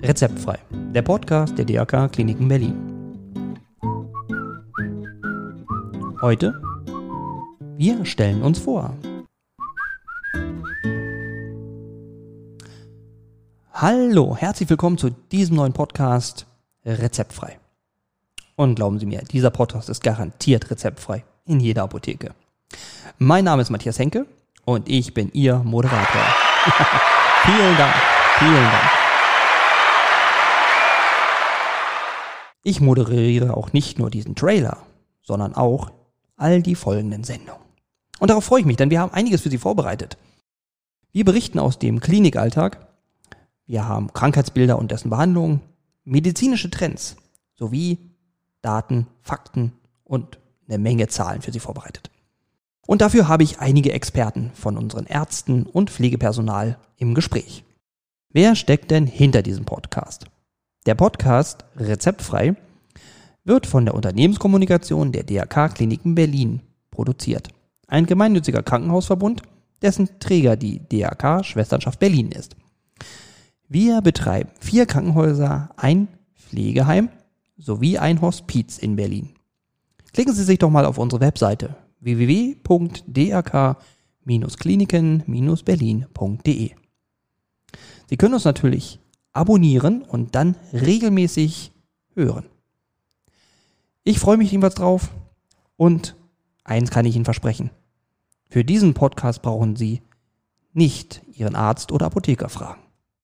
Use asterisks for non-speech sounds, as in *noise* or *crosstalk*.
Rezeptfrei, der Podcast der DRK Kliniken Berlin. Heute, wir stellen uns vor. Hallo, herzlich willkommen zu diesem neuen Podcast Rezeptfrei. Und glauben Sie mir, dieser Podcast ist garantiert rezeptfrei in jeder Apotheke. Mein Name ist Matthias Henke und ich bin Ihr Moderator. *laughs* vielen Dank, vielen Dank. Ich moderiere auch nicht nur diesen Trailer, sondern auch all die folgenden Sendungen. Und darauf freue ich mich, denn wir haben einiges für Sie vorbereitet. Wir berichten aus dem Klinikalltag. Wir haben Krankheitsbilder und dessen Behandlungen, medizinische Trends sowie Daten, Fakten und eine Menge Zahlen für Sie vorbereitet. Und dafür habe ich einige Experten von unseren Ärzten und Pflegepersonal im Gespräch. Wer steckt denn hinter diesem Podcast? Der Podcast Rezeptfrei wird von der Unternehmenskommunikation der DRK Kliniken Berlin produziert. Ein gemeinnütziger Krankenhausverbund, dessen Träger die DRK Schwesternschaft Berlin ist. Wir betreiben vier Krankenhäuser, ein Pflegeheim sowie ein Hospiz in Berlin. Klicken Sie sich doch mal auf unsere Webseite www.dak-kliniken-berlin.de. Sie können uns natürlich abonnieren und dann regelmäßig hören. Ich freue mich jedenfalls drauf und eins kann ich Ihnen versprechen. Für diesen Podcast brauchen Sie nicht Ihren Arzt oder Apotheker fragen.